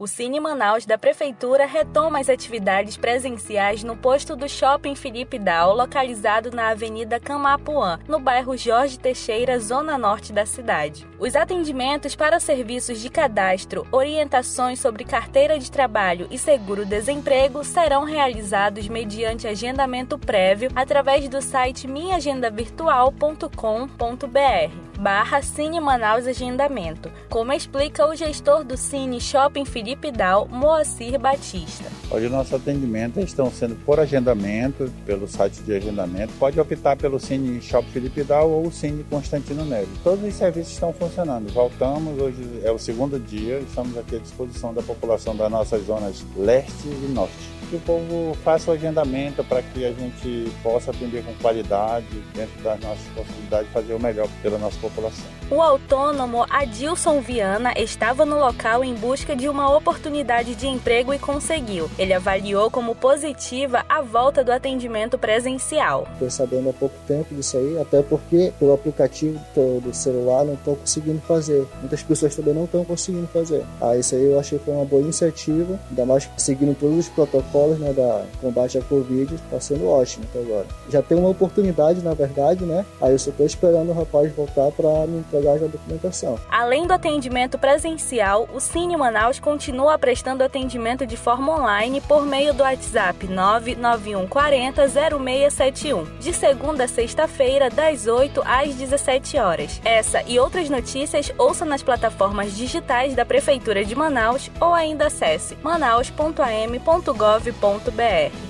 O Cine Manaus da Prefeitura retoma as atividades presenciais no posto do Shopping Felipe Dal, localizado na Avenida Camapuã, no bairro Jorge Teixeira, zona norte da cidade. Os atendimentos para serviços de cadastro, orientações sobre carteira de trabalho e seguro-desemprego serão realizados mediante agendamento prévio através do site minhaagendavirtual.com.br barra Cine Manaus Agendamento, como explica o gestor do Cine Shopping Felipe Dal, Moacir Batista. Hoje nossos atendimentos estão sendo por agendamento, pelo site de agendamento. Pode optar pelo Cine Shopping Felipe Dal ou o Cine Constantino Neves. Todos os serviços estão funcionando. Voltamos, hoje é o segundo dia, estamos aqui à disposição da população das nossas zonas leste e norte que o povo faça o agendamento para que a gente possa atender com qualidade, dentro das nossas possibilidades, fazer o melhor pela nossa população. O autônomo Adilson Viana estava no local em busca de uma oportunidade de emprego e conseguiu. Ele avaliou como positiva a volta do atendimento presencial. Estou sabendo há pouco tempo disso aí, até porque pelo aplicativo do celular não estou conseguindo fazer. Muitas pessoas também não estão conseguindo fazer. Ah, isso aí eu achei que foi uma boa iniciativa, ainda mais seguindo todos os protocolos protocolos né, da combate à Covid está sendo ótimo até agora. Já tem uma oportunidade, na verdade, né? Aí eu só estou esperando o rapaz voltar para me entregar a documentação. Além do atendimento presencial, o Cine Manaus continua prestando atendimento de forma online por meio do WhatsApp 99140 0671, de segunda a sexta-feira, das 8 às 17 horas. Essa e outras notícias ouça nas plataformas digitais da Prefeitura de Manaus ou ainda acesse manaus.am.gov www.cultura.br.